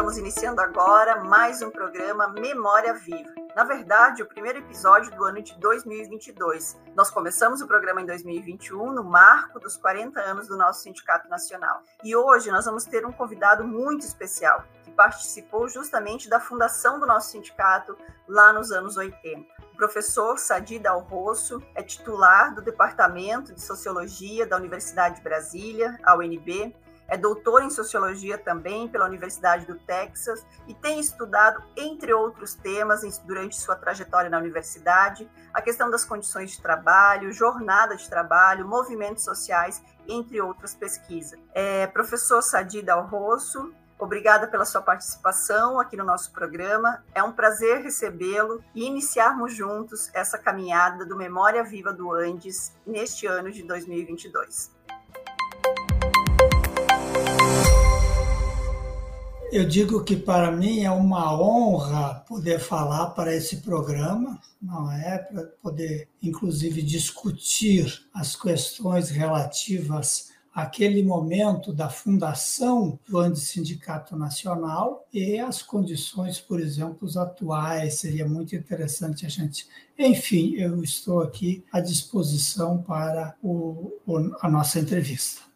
estamos iniciando agora mais um programa Memória Viva. Na verdade, o primeiro episódio do ano de 2022. Nós começamos o programa em 2021, no marco dos 40 anos do nosso Sindicato Nacional. E hoje nós vamos ter um convidado muito especial, que participou justamente da fundação do nosso sindicato lá nos anos 80. O professor Sadi Dal Rosso é titular do Departamento de Sociologia da Universidade de Brasília, a UNB, é doutor em sociologia também pela Universidade do Texas e tem estudado, entre outros temas, durante sua trajetória na universidade, a questão das condições de trabalho, jornada de trabalho, movimentos sociais, entre outras pesquisas. É, professor Sadi Dal Rosso, Obrigada pela sua participação aqui no nosso programa. É um prazer recebê-lo e iniciarmos juntos essa caminhada do Memória Viva do Andes neste ano de 2022. Eu digo que para mim é uma honra poder falar para esse programa, não é? Para poder, inclusive, discutir as questões relativas àquele momento da fundação do Antissindicato Nacional e as condições, por exemplo, atuais. Seria muito interessante a gente. Enfim, eu estou aqui à disposição para o, a nossa entrevista.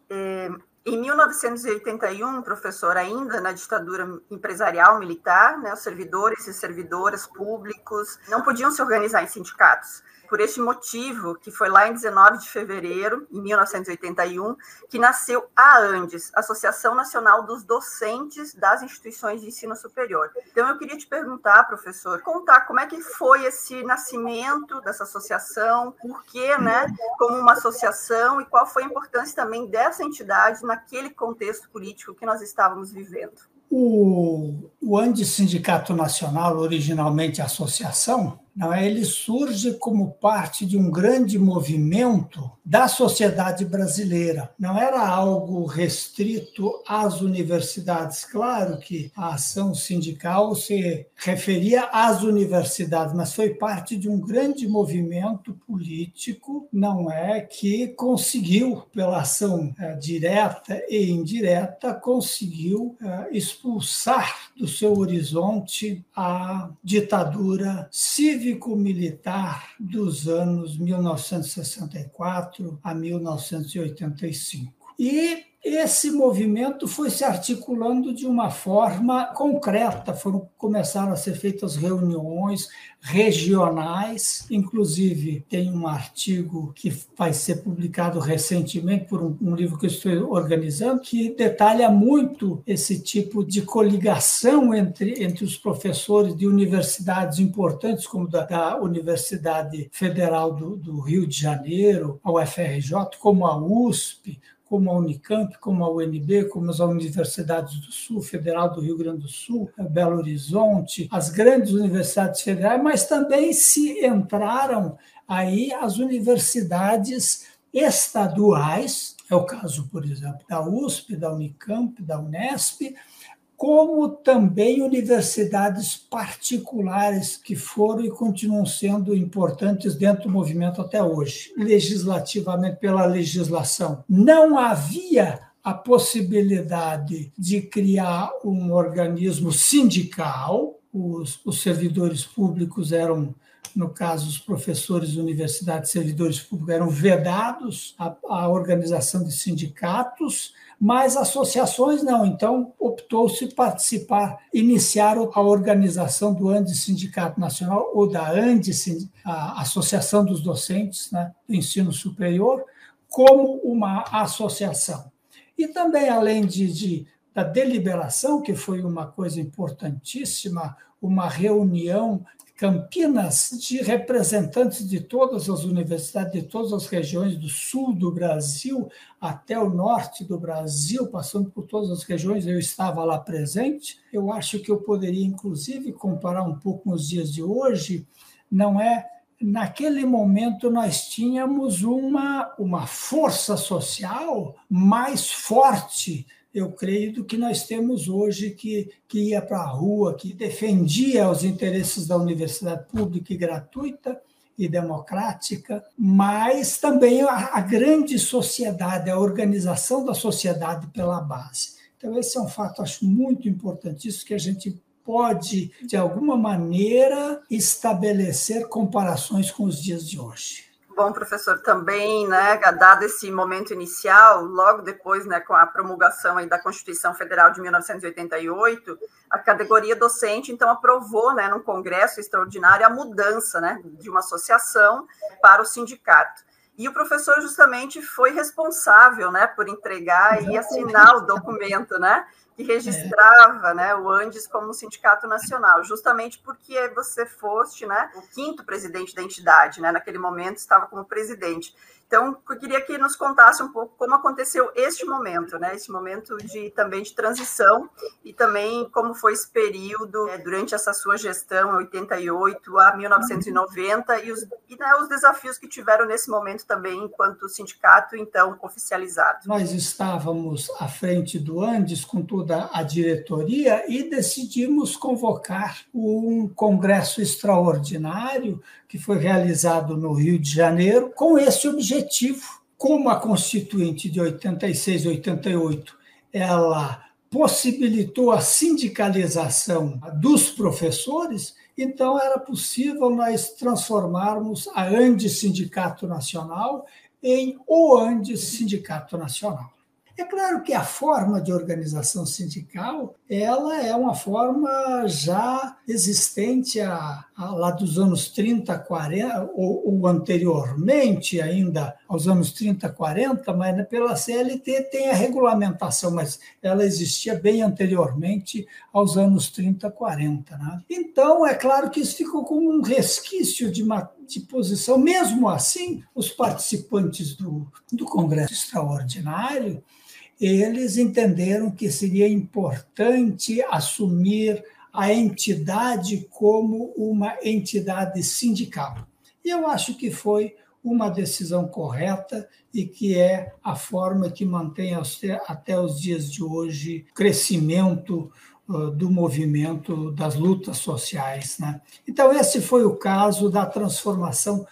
Em 1981, professor, ainda na ditadura empresarial militar, né, os servidores e servidoras públicos não podiam se organizar em sindicatos por este motivo, que foi lá em 19 de fevereiro, em 1981, que nasceu a ANDES, Associação Nacional dos Docentes das Instituições de Ensino Superior. Então, eu queria te perguntar, professor, contar como é que foi esse nascimento dessa associação, por que, né, como uma associação, e qual foi a importância também dessa entidade naquele contexto político que nós estávamos vivendo. O, o Andes Sindicato Nacional, originalmente associação, não é? ele surge como parte de um grande movimento da sociedade brasileira. Não era algo restrito às universidades. Claro que a ação sindical se referia às universidades, mas foi parte de um grande movimento político, não é, que conseguiu, pela ação é, direta e indireta, conseguiu é, expulsar do seu horizonte a ditadura civil cívico-militar dos anos 1964 a 1985. E esse movimento foi se articulando de uma forma concreta, foram começaram a ser feitas reuniões regionais, inclusive tem um artigo que vai ser publicado recentemente por um, um livro que eu estou organizando que detalha muito esse tipo de coligação entre, entre os professores de universidades importantes como da, da Universidade Federal do, do Rio de Janeiro, a UFRJ, como a USP, como a Unicamp, como a UNB, como as universidades do Sul, Federal do Rio Grande do Sul, Belo Horizonte, as grandes universidades federais, mas também se entraram aí as universidades estaduais, é o caso, por exemplo, da USP, da Unicamp, da Unesp, como também universidades particulares que foram e continuam sendo importantes dentro do movimento até hoje, legislativamente pela legislação. Não havia a possibilidade de criar um organismo sindical, os, os servidores públicos eram no caso, os professores de universidades, servidores públicos, eram vedados à, à organização de sindicatos, mas associações não. Então, optou-se participar, iniciar a organização do ANDE Sindicato Nacional, ou da ANDE, a Associação dos Docentes né, do Ensino Superior, como uma associação. E também, além de, de da deliberação, que foi uma coisa importantíssima, uma reunião Campinas de representantes de todas as universidades, de todas as regiões do sul do Brasil até o norte do Brasil, passando por todas as regiões, eu estava lá presente. Eu acho que eu poderia, inclusive, comparar um pouco com os dias de hoje. Não é naquele momento nós tínhamos uma, uma força social mais forte eu creio, do que nós temos hoje, que, que ia para a rua, que defendia os interesses da universidade pública e gratuita e democrática, mas também a, a grande sociedade, a organização da sociedade pela base. Então, esse é um fato, acho muito importante, isso que a gente pode, de alguma maneira, estabelecer comparações com os dias de hoje. Bom, professor, também, né, dado esse momento inicial, logo depois, né, com a promulgação aí da Constituição Federal de 1988, a categoria docente, então, aprovou, né, num congresso extraordinário, a mudança, né, de uma associação para o sindicato. E o professor justamente foi responsável, né, por entregar e assinar o documento, né, que registrava é. né, o Andes como sindicato nacional, justamente porque você foste né, o quinto presidente da entidade, né, naquele momento estava como presidente. Então, eu queria que nos contasse um pouco como aconteceu este momento, né? Esse momento de também de transição e também como foi esse período é, durante essa sua gestão, 88 a 1990 e, os, e né, os desafios que tiveram nesse momento também enquanto sindicato então oficializado. Nós estávamos à frente do Andes com toda a diretoria e decidimos convocar um congresso extraordinário que foi realizado no Rio de Janeiro com esse objetivo. Como a Constituinte de 86 e 88 ela possibilitou a sindicalização dos professores, então era possível nós transformarmos a Andes Sindicato Nacional em o Andes Sindicato Nacional. É claro que a forma de organização sindical ela é uma forma já existente a, a, lá dos anos 30, 40, ou, ou, anteriormente ainda aos anos 30, 40, mas né, pela CLT tem a regulamentação, mas ela existia bem anteriormente aos anos 30, 40. Né? Então, é claro que isso ficou como um resquício de, uma, de posição. Mesmo assim, os participantes do, do Congresso Extraordinário eles entenderam que seria importante assumir a entidade como uma entidade sindical. E eu acho que foi uma decisão correta e que é a forma que mantém até os dias de hoje crescimento do movimento das lutas sociais. Né? Então, esse foi o caso da transformação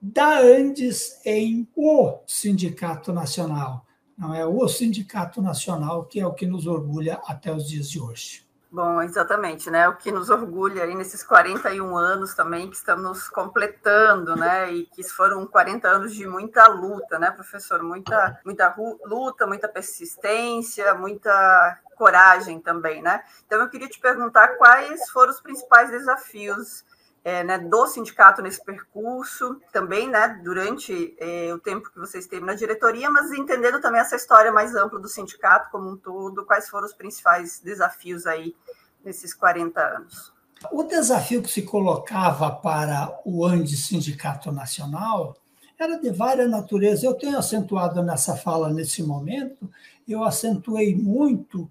da Andes em o Sindicato Nacional não é o Sindicato Nacional, que é o que nos orgulha até os dias de hoje. Bom, exatamente, né? O que nos orgulha aí nesses 41 anos também que estamos completando, né? E que foram 40 anos de muita luta, né, professor? Muita, muita luta, muita persistência, muita coragem também, né? Então eu queria te perguntar quais foram os principais desafios é, né, do sindicato nesse percurso, também né, durante é, o tempo que você esteve na diretoria, mas entendendo também essa história mais ampla do sindicato como um todo, quais foram os principais desafios aí nesses 40 anos? O desafio que se colocava para o ANDE Sindicato Nacional era de várias naturezas. Eu tenho acentuado nessa fala nesse momento, eu acentuei muito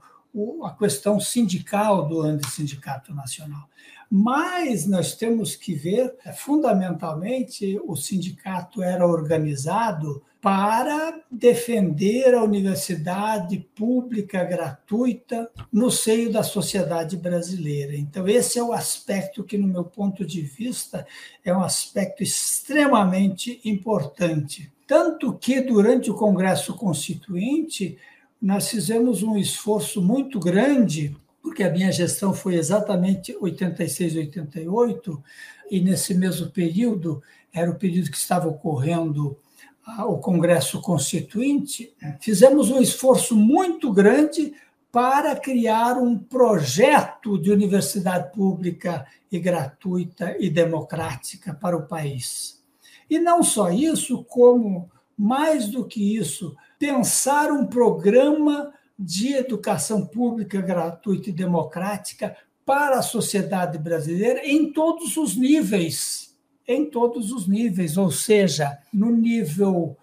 a questão sindical do ANDE Sindicato Nacional. Mas nós temos que ver, é, fundamentalmente, o sindicato era organizado para defender a universidade pública gratuita no seio da sociedade brasileira. Então, esse é o aspecto que, no meu ponto de vista, é um aspecto extremamente importante. Tanto que, durante o Congresso Constituinte, nós fizemos um esforço muito grande porque a minha gestão foi exatamente 86, 88, e nesse mesmo período, era o período que estava ocorrendo ah, o Congresso Constituinte, fizemos um esforço muito grande para criar um projeto de universidade pública e gratuita e democrática para o país. E não só isso, como, mais do que isso, pensar um programa de educação pública gratuita e democrática para a sociedade brasileira em todos os níveis, em todos os níveis, ou seja, no nível,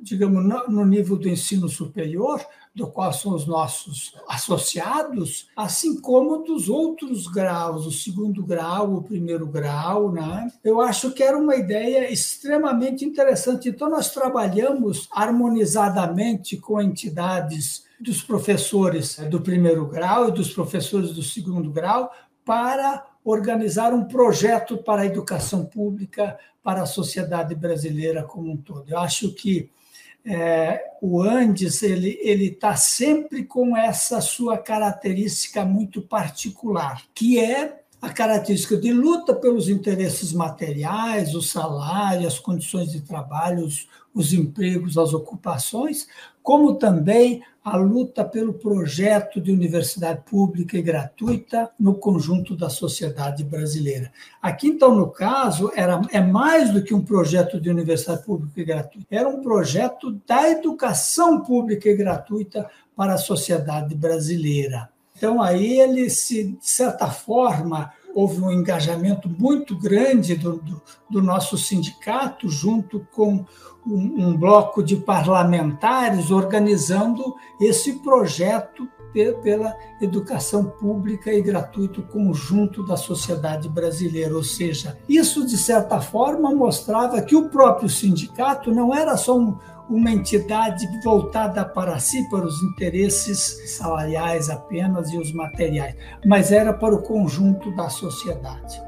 digamos, no nível do ensino superior, do qual são os nossos associados, assim como dos outros graus, o segundo grau, o primeiro grau. Né? Eu acho que era uma ideia extremamente interessante. Então, nós trabalhamos harmonizadamente com entidades dos professores do primeiro grau e dos professores do segundo grau para organizar um projeto para a educação pública para a sociedade brasileira como um todo. Eu acho que é, o Andes ele ele está sempre com essa sua característica muito particular, que é a característica de luta pelos interesses materiais, o salário, as condições de trabalho, os, os empregos, as ocupações, como também a luta pelo projeto de universidade pública e gratuita no conjunto da sociedade brasileira. Aqui, então, no caso, era, é mais do que um projeto de universidade pública e gratuita, era um projeto da educação pública e gratuita para a sociedade brasileira. Então, aí ele se, de certa forma, houve um engajamento muito grande do, do, do nosso sindicato, junto com um, um, bloco de parlamentares, organizando esse projeto pela educação pública e gratuita conjunto da sociedade brasileira. Ou seja, isso, de certa forma, mostrava que o próprio sindicato não era só um, uma entidade voltada para si, para os interesses salariais apenas e os materiais, mas era para o conjunto da sociedade.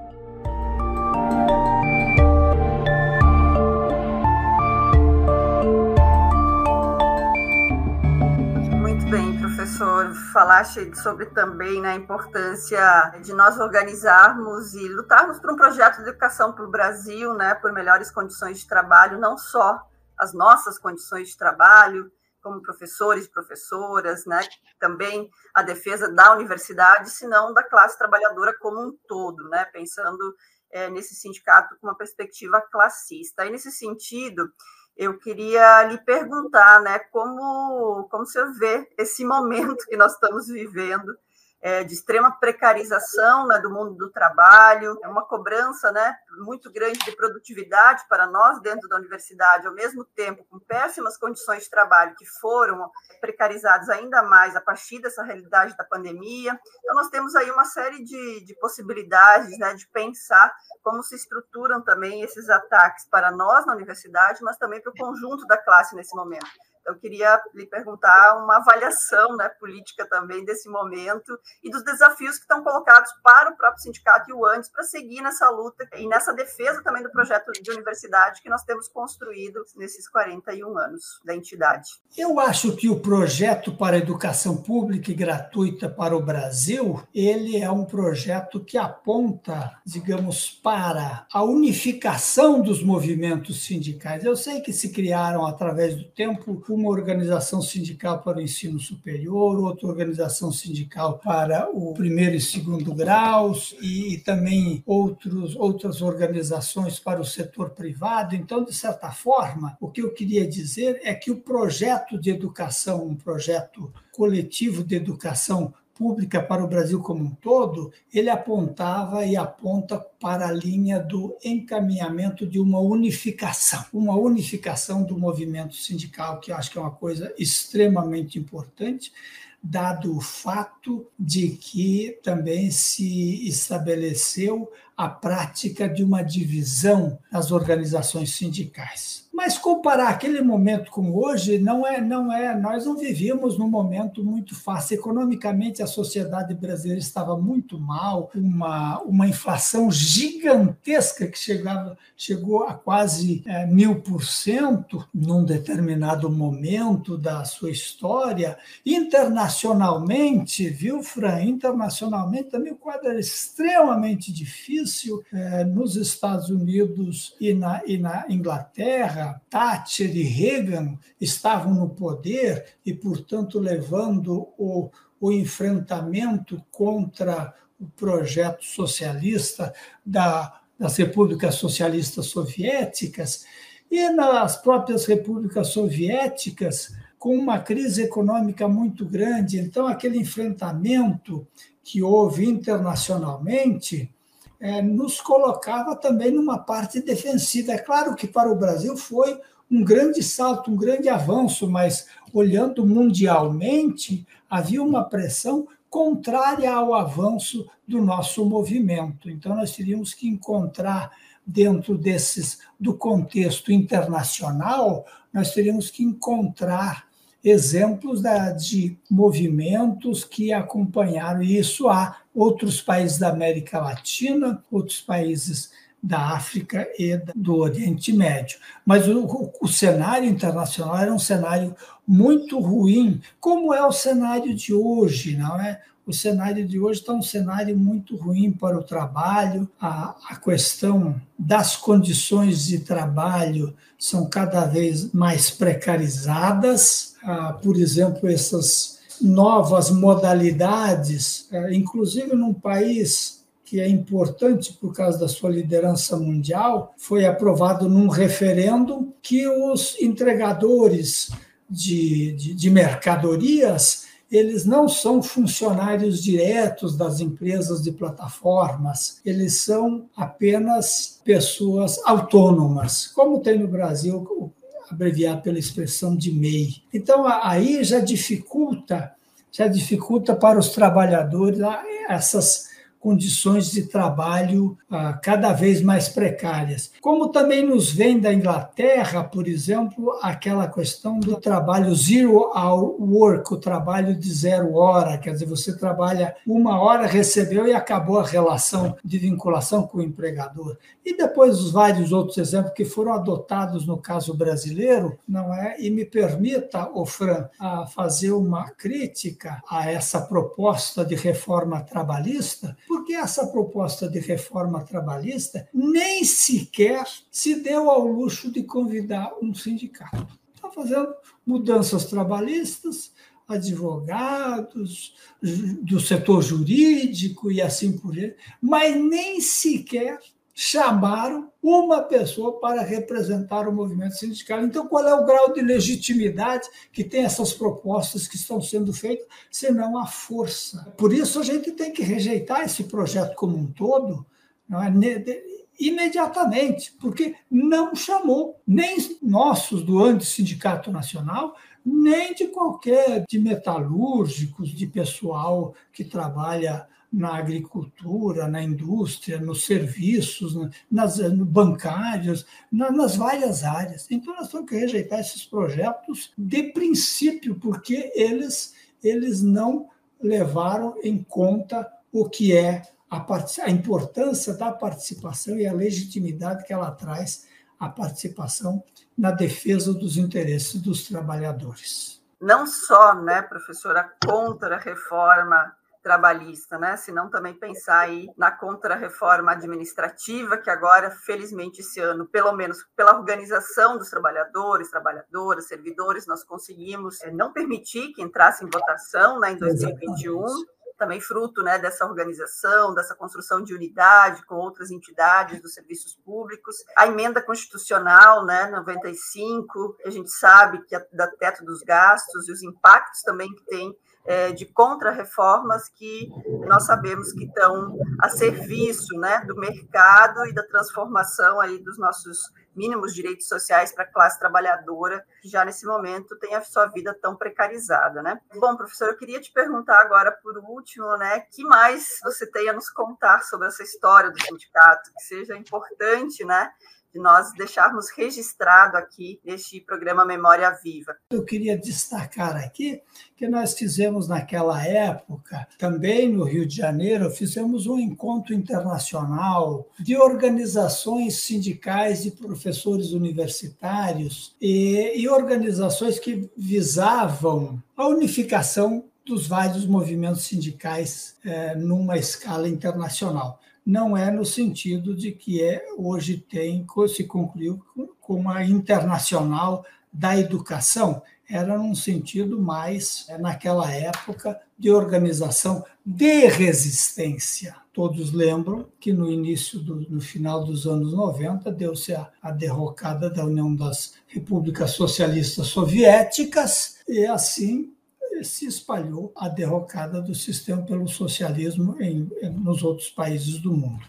Muito bem, professor. Falaste sobre também né, a importância de nós organizarmos e lutarmos por um projeto de educação para o Brasil, né, por melhores condições de trabalho, não só as nossas condições de trabalho como professores e professoras, né? Também a defesa da universidade, se não da classe trabalhadora como um todo, né? Pensando é, nesse sindicato com uma perspectiva classista. E nesse sentido, eu queria lhe perguntar, né? Como como você vê esse momento que nós estamos vivendo é, de extrema precarização né, do mundo do trabalho, é uma cobrança né, muito grande de produtividade para nós dentro da universidade, ao mesmo tempo com péssimas condições de trabalho que foram precarizadas ainda mais a partir dessa realidade da pandemia. Então, nós temos aí uma série de, de possibilidades né, de pensar como se estruturam também esses ataques para nós na universidade, mas também para o conjunto da classe nesse momento eu queria lhe perguntar uma avaliação né, política também desse momento e dos desafios que estão colocados para o próprio sindicato e o ANDES para seguir nessa luta e nessa defesa também do projeto de universidade que nós temos construído nesses 41 anos da entidade. Eu acho que o projeto para a educação pública e gratuita para o Brasil, ele é um projeto que aponta, digamos, para a unificação dos movimentos sindicais. Eu sei que se criaram através do tempo uma organização sindical para o ensino superior, outra organização sindical para o primeiro e segundo graus, e, e também outros, outras organizações para o setor privado. Então, de certa forma, o que eu queria dizer é que o projeto de educação, um projeto coletivo de educação pública para o Brasil como um todo, ele apontava e aponta para a linha do encaminhamento de uma unificação, uma unificação do movimento sindical, que eu acho que é uma coisa extremamente importante, dado o fato de que também se estabeleceu a prática de uma divisão das organizações sindicais. Mas comparar aquele momento com hoje não é, não é. Nós não vivíamos num momento muito fácil. Economicamente, a sociedade brasileira estava muito mal, uma, uma inflação gigantesca que chegava, chegou a quase é, mil por cento num determinado momento da sua história. Internacionalmente, viu, Fran? Internacionalmente também o quadro era extremamente difícil. É, nos Estados Unidos e na, e na Inglaterra, Thatcher e Reagan estavam no poder e, portanto, levando o, o enfrentamento contra o projeto socialista da, das repúblicas socialistas soviéticas, e nas próprias repúblicas soviéticas, com uma crise econômica muito grande. Então, aquele enfrentamento que houve internacionalmente é, nos colocava também numa parte defensiva. É claro que para o Brasil foi um grande salto, um grande avanço, mas olhando mundialmente, havia uma pressão contrária ao avanço do nosso movimento. Então, nós teríamos que encontrar dentro desses do contexto internacional, nós teríamos que encontrar exemplos da, de movimentos que acompanharam isso. Há outros países da América Latina, outros países da África e do Oriente Médio. Mas o, o, cenário internacional era um cenário muito ruim, como é o cenário de hoje, não é? O cenário de hoje está um cenário muito ruim para o trabalho, a, a questão das condições de trabalho são cada vez mais precarizadas, ah, por exemplo, essas novas modalidades, ah, inclusive num país que é importante por causa da sua liderança mundial, foi aprovado num referendo que os entregadores de, de, de mercadorias eles não são funcionários diretos das empresas de plataformas, eles são apenas pessoas autônomas, como tem no Brasil, abreviado pela expressão de MEI. Então, aí já dificulta, já dificulta para os trabalhadores essas condições de trabalho ah, cada vez mais precárias. Como também nos vem da Inglaterra, por exemplo, aquela questão do trabalho zero hour work, o trabalho de zero hora, quer dizer, você trabalha uma hora, recebeu e acabou a relação de vinculação com o empregador. E depois os vários outros exemplos que foram adotados no caso brasileiro, não é? E me permita, o Fran, a fazer uma crítica a essa proposta de reforma trabalhista, porque essa proposta de reforma trabalhista nem sequer se deu ao luxo de convidar um sindicato. Está fazendo mudanças trabalhistas, advogados, do setor jurídico e assim por diante, mas nem sequer chamaram uma pessoa para representar o movimento sindical. Então, qual é o grau de legitimidade que tem essas propostas que estão sendo feitas, senão a força? Por isso, a gente tem que rejeitar esse projeto como um todo, não é? imediatamente, porque não chamou nem nossos do Antissindicato Nacional, nem de qualquer de metalúrgicos, de pessoal que trabalha na agricultura, na indústria, nos serviços, nas bancários, nas várias áreas. Então, nós temos que rejeitar esses projetos de princípio, porque eles, eles não levaram em conta o que é a, a importância da participação e a legitimidade que ela traz à participação na defesa dos interesses dos trabalhadores. Não só, né, professora, contra a reforma trabalhista, né? Se não também pensar aí na contra-reforma administrativa, que agora, felizmente, esse ano, pelo menos pela organização dos trabalhadores, trabalhadoras, servidores, nós conseguimos é, não permitir que entrasse em votação né, em 2021. Exatamente também fruto né, dessa organização, dessa construção de unidade com outras entidades dos serviços públicos. A emenda constitucional, né, 95, que a gente sabe que é da teto dos gastos e os impactos também que tem é, de contra-reformas que nós sabemos que estão a serviço né, do mercado e da transformação aí dos nossos mínimos direitos sociais para a classe trabalhadora, que já nesse momento tem a sua vida tão precarizada, né? Bom, professor, eu queria te perguntar agora, por último, né, que mais você tem a nos contar sobre essa história do sindicato, que seja importante, né, de nós deixarmos registrado aqui neste programa Memória Viva. Eu queria destacar aqui que nós fizemos naquela época, também no Rio de Janeiro, fizemos um encontro internacional de organizações sindicais e professores universitários e, e organizações que visavam a unificação dos vários movimentos sindicais é, numa escala internacional não é no sentido de que é, hoje tem se concluiu com a internacional da educação, era num sentido mais, é, naquela época, de organização de resistência. Todos lembram que no início, do, no final dos anos 90, deu-se a, a derrocada da União das Repúblicas Socialistas Soviéticas, e assim se espalhou a derrocada do sistema pelo socialismo em, nos outros países do mundo.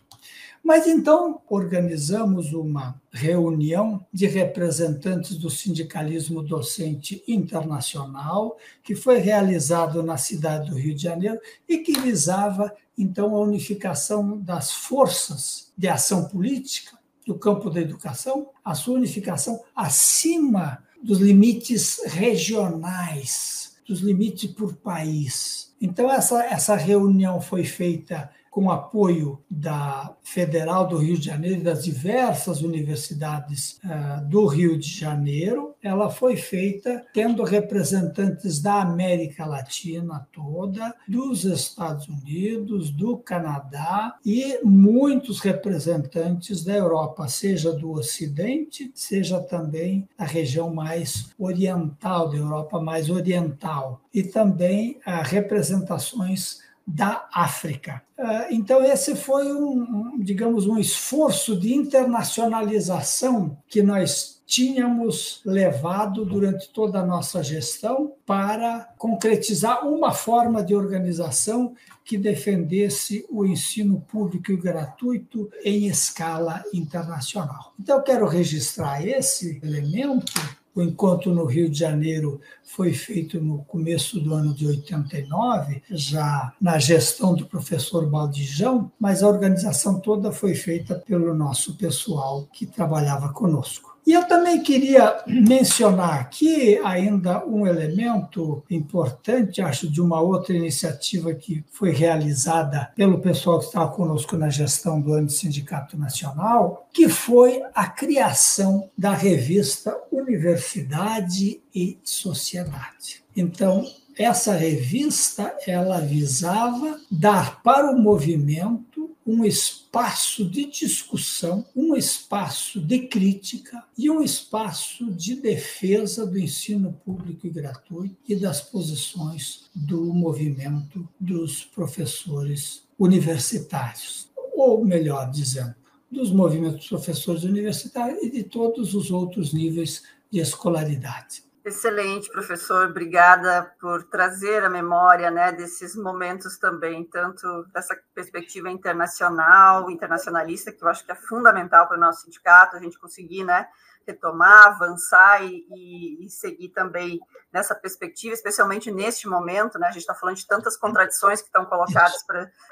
Mas então organizamos uma reunião de representantes do sindicalismo docente internacional, que foi realizado na cidade do Rio de Janeiro e que visava então a unificação das forças de ação política do campo da educação, a sua unificação acima dos limites regionais dos limites por país. Então, essa, essa reunião foi feita com apoio da Federal do Rio de Janeiro e das diversas universidades uh, do Rio de Janeiro. Ela foi feita tendo representantes da América Latina toda, dos Estados Unidos, do Canadá e muitos representantes da Europa, seja do Ocidente, seja também da região mais oriental, da Europa mais oriental, e também uh, representações da África. Ah, então, esse foi um, digamos, um esforço de internacionalização que nós tínhamos levado durante toda a nossa gestão para concretizar uma forma de organização que defendesse o ensino público e gratuito em escala internacional. Então, eu quero registrar esse elemento o encontro no Rio de Janeiro foi feito no começo do ano de 89, já na gestão do professor Baldijão, mas a organização toda foi feita pelo nosso pessoal que trabalhava conosco. E eu também queria mencionar aqui ainda um elemento importante, acho, de uma outra iniciativa que foi realizada pelo pessoal que estava conosco na gestão do ano Sindicato Nacional, que foi a criação da revista Universidade e Sociedade. Então, essa revista ela visava dar para o movimento um espaço de discussão, um espaço de crítica e um espaço de defesa do ensino público e gratuito e das posições do movimento dos professores universitários, ou melhor dizendo, dos movimentos professores universitários e de todos os outros níveis de escolaridade. Excelente, professor. Obrigada por trazer a memória né, desses momentos também, tanto dessa perspectiva internacional, internacionalista, que eu acho que é fundamental para o nosso sindicato, a gente conseguir né, retomar, avançar e, e, e, seguir também nessa perspectiva, especialmente neste momento, né? A gente está falando de tantas contradições que estão colocadas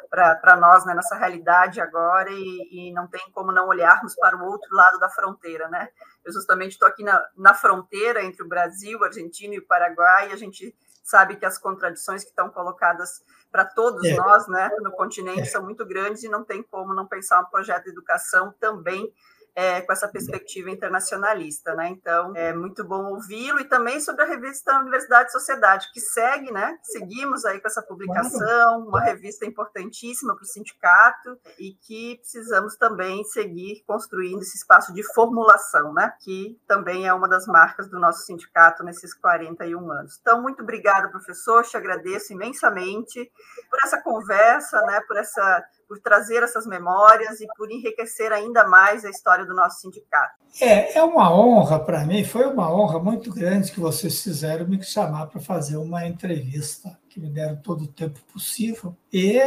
para nós né, nessa realidade agora e, e, não tem como não olharmos para o outro lado da fronteira, né? Eu justamente estou aqui na, na fronteira entre o Brasil, Argentina e o Paraguai e a gente sabe que as contradições que estão colocadas para todos é. nós, né, no continente, é. são muito grandes e não tem como não pensar um projeto de educação também é, com essa perspectiva internacionalista, né? Então, é muito bom ouvi-lo e também sobre a revista Universidade e Sociedade, que segue, né? Seguimos aí com essa publicação, uma revista importantíssima para o sindicato e que precisamos também seguir construindo esse espaço de formulação, né? Que também é uma das marcas do nosso sindicato nesses 41 anos. Então, muito obrigado, professor, te agradeço imensamente por essa conversa, né? Por essa por trazer essas memórias e por enriquecer ainda mais a história do nosso sindicato. É, é uma honra para mim, foi uma honra muito grande que vocês fizeram me chamar para fazer uma entrevista, que me deram todo o tempo possível. E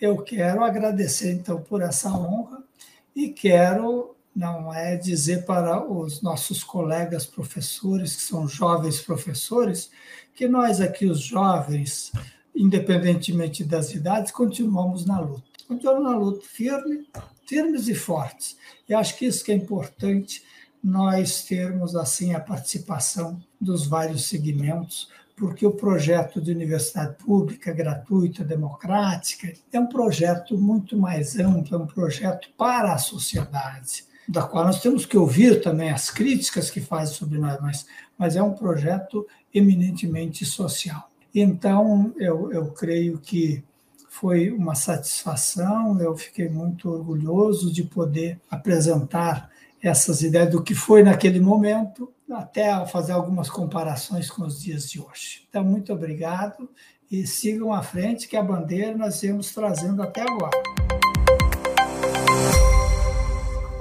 eu quero agradecer, então, por essa honra e quero não é dizer para os nossos colegas professores, que são jovens professores, que nós aqui, os jovens, independentemente das idades, continuamos na luta continuam na luta, firme, firmes e fortes. E acho que isso que é importante, nós termos assim a participação dos vários segmentos, porque o projeto de universidade pública, gratuita, democrática, é um projeto muito mais amplo, é um projeto para a sociedade, da qual nós temos que ouvir também as críticas que fazem sobre nós, mas, mas é um projeto eminentemente social. Então, eu, eu creio que foi uma satisfação, eu fiquei muito orgulhoso de poder apresentar essas ideias do que foi naquele momento, até fazer algumas comparações com os dias de hoje. Então, muito obrigado e sigam à frente, que a bandeira nós viemos trazendo até agora.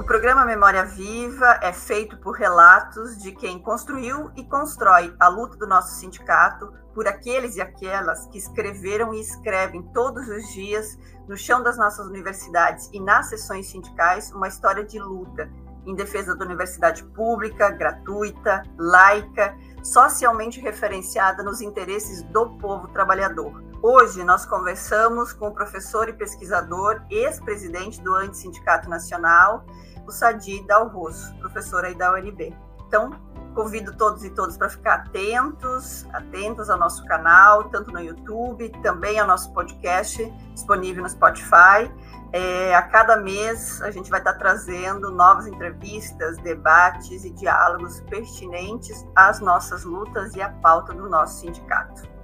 Programa Memória Viva é feito por relatos de quem construiu e constrói a luta do nosso sindicato por aqueles e aquelas que escreveram e escrevem todos os dias no chão das nossas universidades e nas sessões sindicais uma história de luta em defesa da universidade pública, gratuita, laica, socialmente referenciada nos interesses do povo trabalhador. Hoje nós conversamos com o professor e pesquisador, ex-presidente do Antissindicato Nacional, o Sadi Dalroso, professor aí da UNB. Então, Convido todos e todas para ficar atentos, atentas ao nosso canal, tanto no YouTube, também ao nosso podcast disponível no Spotify. É, a cada mês a gente vai estar trazendo novas entrevistas, debates e diálogos pertinentes às nossas lutas e à pauta do nosso sindicato.